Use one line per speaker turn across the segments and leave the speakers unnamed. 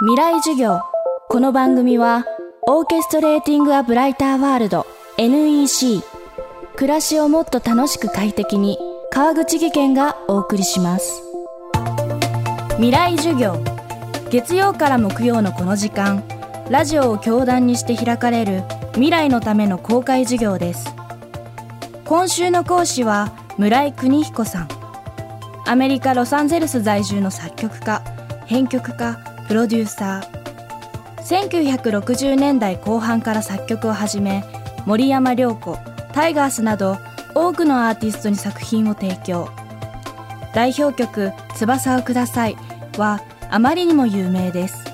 未来授業。この番組はオーケストレーティング・ア・ブライター・ワールド NEC 暮らしをもっと楽しく快適に川口義賢がお送りします。未来授業。月曜から木曜のこの時間ラジオを教壇にして開かれる未来のための公開授業です。今週の講師は村井邦彦さん。アメリカ・ロサンゼルス在住の作曲家編曲家プロデューサー。1960年代後半から作曲を始め森山良子タイガースなど多くのアーティストに作品を提供。代表曲「翼をください」はあまりにも有名です。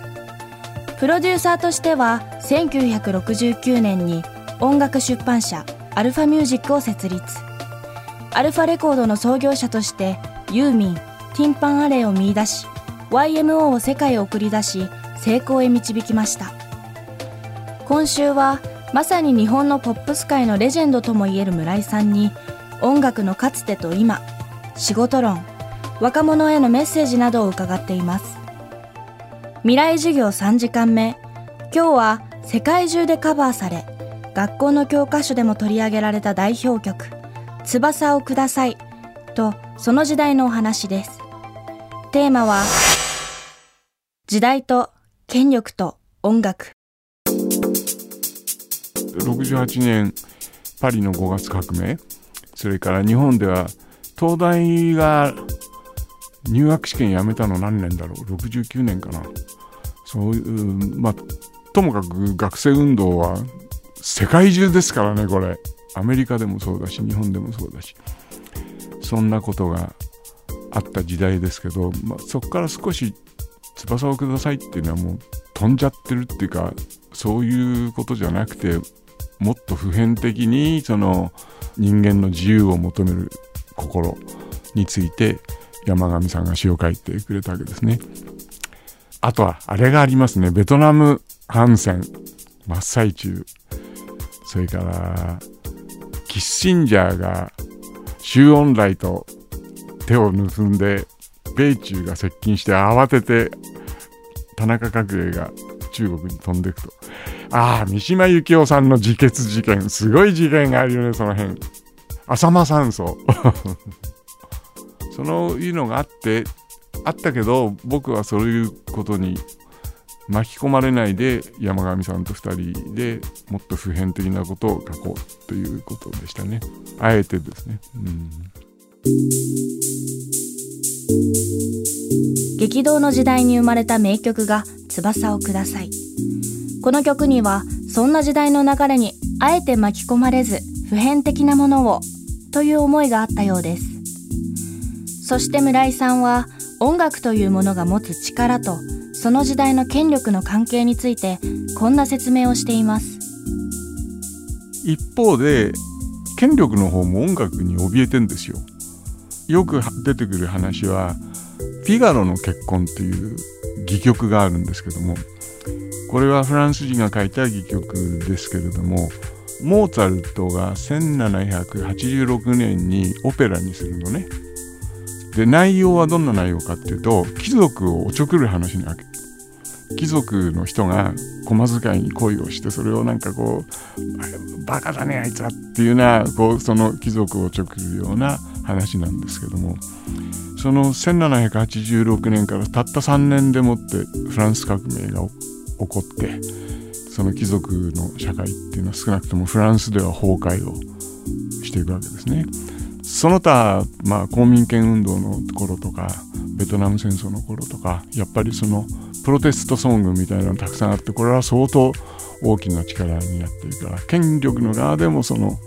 プロデューサーとしては1969年に音楽出版社アルファミュージックを設立。アルファレコードの創業者としてユーミンティンパンアレイを見出し YMO を世界へ送り出し成功へ導きました。今週はまさに日本のポップス界のレジェンドともいえる村井さんに音楽のかつてと今仕事論若者へのメッセージなどを伺っています。未来授業3時間目今日は世界中でカバーされ学校の教科書でも取り上げられた代表曲「翼をください」とその時代のお話です。テーマは時代と権力と音楽。
68年パリの5月革命。それから日本では東大が入学試験やめたの何年だろう？69年かな。そういうまあともかく学生運動は世界中ですからねこれ。アメリカでもそうだし日本でもそうだし。そんなことがあった時代ですけど、まあ、そこから少し翼をくださいっていうのはもう飛んじゃってるっていうかそういうことじゃなくてもっと普遍的にその人間の自由を求める心について山上さんが詩を書いてくれたわけですね。あとはあれがありますねベトナム反戦真っ最中それからキッシンジャーが周恩来と手を結んで米中が接近して慌てて田中角栄が中国に飛んでいくと。ああ三島由紀夫さんの自決事件すごい事件があるよねその辺。浅間山荘。そのいうのがあってあったけど僕はそういうことに巻き込まれないで山上さんと2人でもっと普遍的なことを書こうということでしたね。あえてですね、うん、
激動の時代に生まれた名曲が「翼をください」この曲にはそんな時代の流れにあえて巻き込まれず普遍的なものをという思いがあったようです。そして村井さんは音楽というものが持つ力とその時代の権力の関係についてこんな説明をしています。
一方で権力の方も音楽に怯えてんですよ。よく出てくる話は「フィガロの結婚」っていう戯曲があるんですけどもこれはフランス人が書いた戯曲ですけれどもモーツァルトが1786年にオペラにするのね。で内容はどんな内容かっていうと貴族をおちょくる話なわけ貴族の人が駒遣いに恋をしてそれをなんかこうバカだねあいつはっていうようなこうその貴族をちょくるような話なんですけどもその1786年からたった3年でもってフランス革命が起こってその貴族の社会っていうのは少なくともフランスでは崩壊をしていくわけですね。その他、まあ、公民権運動の頃とかベトナム戦争の頃とかやっぱりそのプロテストソングみたいなのたくさんあってこれは相当大きな力になっているから権力の側でもその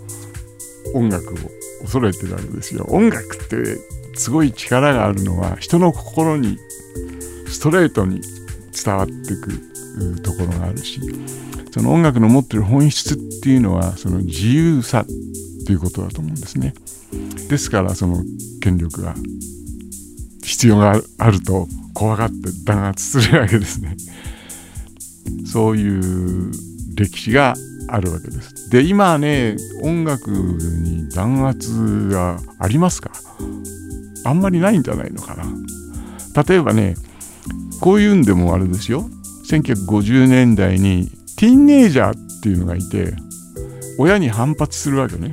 音楽を恐れてるわけですよ。音楽ってすごい力があるのは人の心にストレートに伝わっていくところがあるしその音楽の持ってる本質っていうのはその自由さっていうことだと思うんですね。ですからその権力が必要があると怖がって弾圧するわけですね。そういう歴史があるわけです。で今ね音楽に弾圧がありますか？あんまりないんじゃないのかな。例えばねこういうんでもあれですよ。1950年代にティーンネイジャーっていうのがいて親に反発するわけね。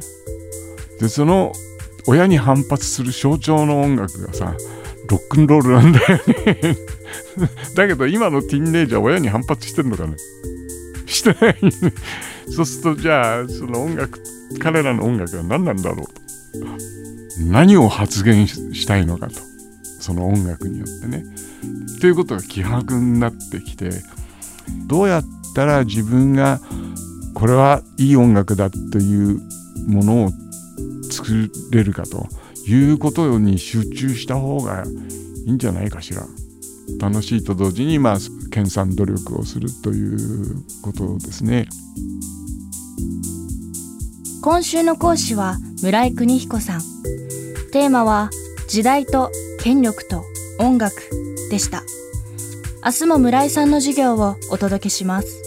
でその親に反発する象徴の音楽がさロックンロールなんだよね。だけど今のティーンネイジャー親に反発してるのかね。してないそうするとじゃあその音楽彼らの音楽は何なんだろうと何を発言したいのかとその音楽によってねということが希薄になってきてどうやったら自分がこれはいい音楽だというものを作れるかということに集中した方がいいんじゃないかしら。楽しいと同時にまあ研鑽努力をするということですね。
今週の講師は村井邦彦さん。テーマは時代と権力と音楽でした。明日も村井さんの授業をお届けします。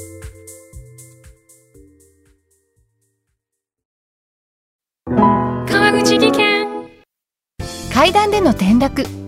川口技研階段での転落